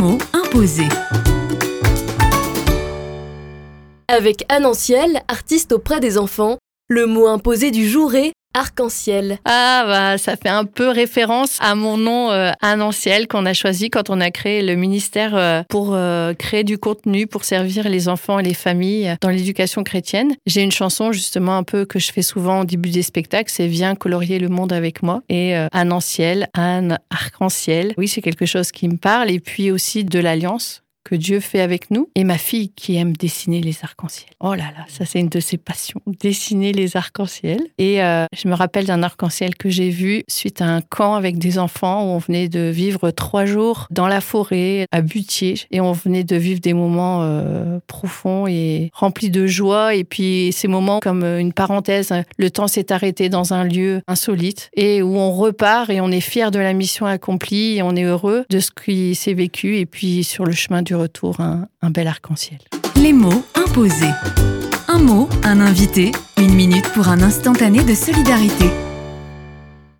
mots imposés. Avec Annanciel, artiste auprès des enfants, le mot imposé du jour est arc-en-ciel. Ah bah ça fait un peu référence à mon nom euh, Annanciel qu'on a choisi quand on a créé le ministère euh, pour euh, créer du contenu pour servir les enfants et les familles dans l'éducation chrétienne. J'ai une chanson justement un peu que je fais souvent au début des spectacles, c'est Viens colorier le monde avec moi et euh, Annanciel, Anne arc-en-ciel. Oui, c'est quelque chose qui me parle et puis aussi de l'alliance que Dieu fait avec nous. Et ma fille qui aime dessiner les arcs-en-ciel. Oh là là, ça c'est une de ses passions, dessiner les arcs-en-ciel. Et euh, je me rappelle d'un arc-en-ciel que j'ai vu suite à un camp avec des enfants où on venait de vivre trois jours dans la forêt à Butier et on venait de vivre des moments euh, profonds et remplis de joie. Et puis ces moments comme euh, une parenthèse, le temps s'est arrêté dans un lieu insolite et où on repart et on est fier de la mission accomplie et on est heureux de ce qui s'est vécu et puis sur le chemin du un bel arc-en-ciel. Les mots imposés. Un mot, un invité, une minute pour un instantané de solidarité.